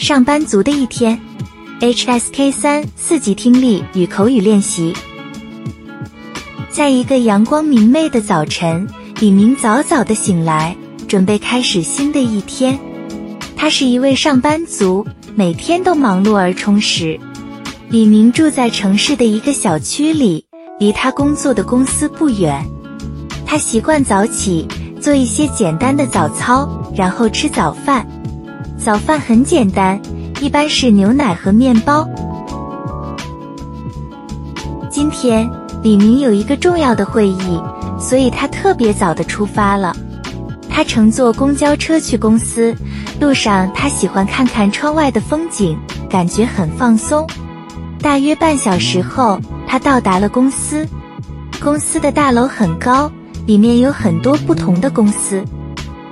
上班族的一天，HSK 三四级听力与口语练习。在一个阳光明媚的早晨，李明早早的醒来，准备开始新的一天。他是一位上班族，每天都忙碌而充实。李明住在城市的一个小区里，离他工作的公司不远。他习惯早起，做一些简单的早操，然后吃早饭。早饭很简单，一般是牛奶和面包。今天李明有一个重要的会议，所以他特别早的出发了。他乘坐公交车去公司，路上他喜欢看看窗外的风景，感觉很放松。大约半小时后，他到达了公司。公司的大楼很高，里面有很多不同的公司。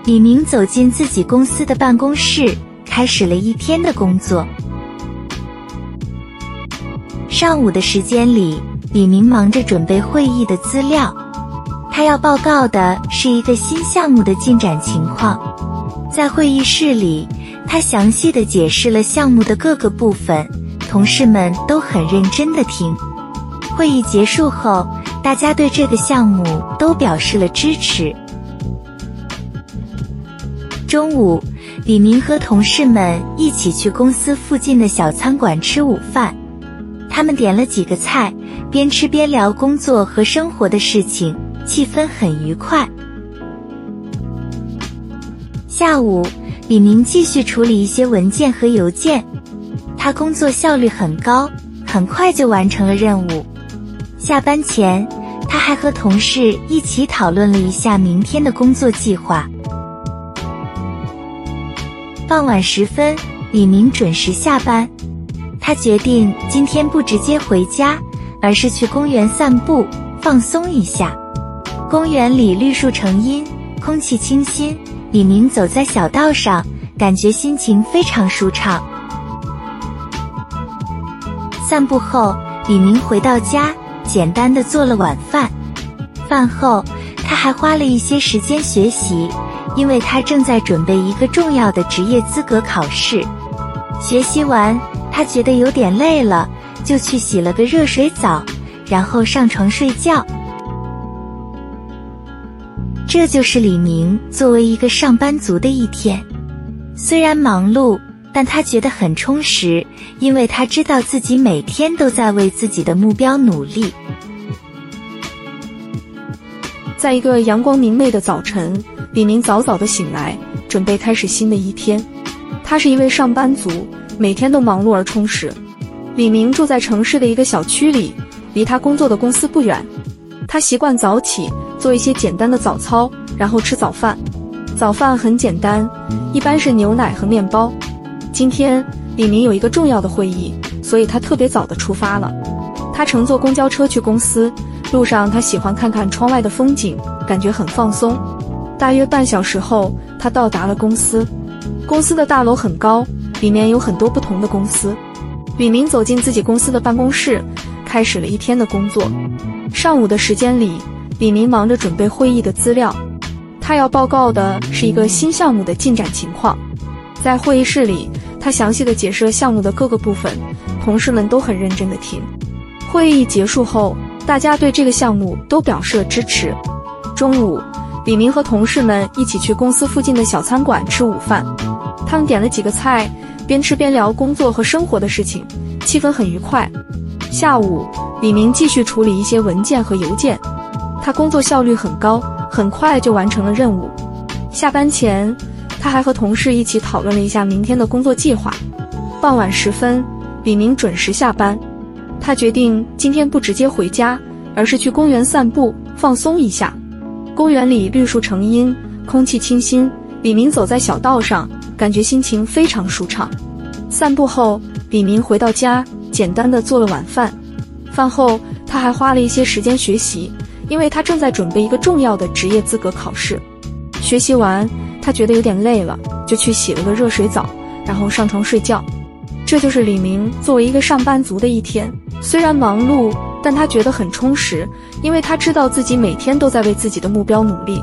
李明走进自己公司的办公室，开始了一天的工作。上午的时间里，李明忙着准备会议的资料。他要报告的是一个新项目的进展情况。在会议室里，他详细的解释了项目的各个部分，同事们都很认真的听。会议结束后，大家对这个项目都表示了支持。中午，李明和同事们一起去公司附近的小餐馆吃午饭。他们点了几个菜，边吃边聊工作和生活的事情，气氛很愉快。下午，李明继续处理一些文件和邮件。他工作效率很高，很快就完成了任务。下班前，他还和同事一起讨论了一下明天的工作计划。傍晚时分，李明准时下班。他决定今天不直接回家，而是去公园散步，放松一下。公园里绿树成荫，空气清新。李明走在小道上，感觉心情非常舒畅。散步后，李明回到家，简单的做了晚饭。饭后，他还花了一些时间学习。因为他正在准备一个重要的职业资格考试，学习完，他觉得有点累了，就去洗了个热水澡，然后上床睡觉。这就是李明作为一个上班族的一天，虽然忙碌，但他觉得很充实，因为他知道自己每天都在为自己的目标努力。在一个阳光明媚的早晨。李明早早的醒来，准备开始新的一天。他是一位上班族，每天都忙碌而充实。李明住在城市的一个小区里，离他工作的公司不远。他习惯早起，做一些简单的早操，然后吃早饭。早饭很简单，一般是牛奶和面包。今天李明有一个重要的会议，所以他特别早的出发了。他乘坐公交车去公司，路上他喜欢看看窗外的风景，感觉很放松。大约半小时后，他到达了公司。公司的大楼很高，里面有很多不同的公司。李明走进自己公司的办公室，开始了一天的工作。上午的时间里，李明忙着准备会议的资料。他要报告的是一个新项目的进展情况。在会议室里，他详细的解释了项目的各个部分，同事们都很认真的听。会议结束后，大家对这个项目都表示了支持。中午。李明和同事们一起去公司附近的小餐馆吃午饭，他们点了几个菜，边吃边聊工作和生活的事情，气氛很愉快。下午，李明继续处理一些文件和邮件，他工作效率很高，很快就完成了任务。下班前，他还和同事一起讨论了一下明天的工作计划。傍晚时分，李明准时下班，他决定今天不直接回家，而是去公园散步，放松一下。公园里绿树成荫，空气清新。李明走在小道上，感觉心情非常舒畅。散步后，李明回到家，简单的做了晚饭。饭后，他还花了一些时间学习，因为他正在准备一个重要的职业资格考试。学习完，他觉得有点累了，就去洗了个热水澡，然后上床睡觉。这就是李明作为一个上班族的一天，虽然忙碌。但他觉得很充实，因为他知道自己每天都在为自己的目标努力。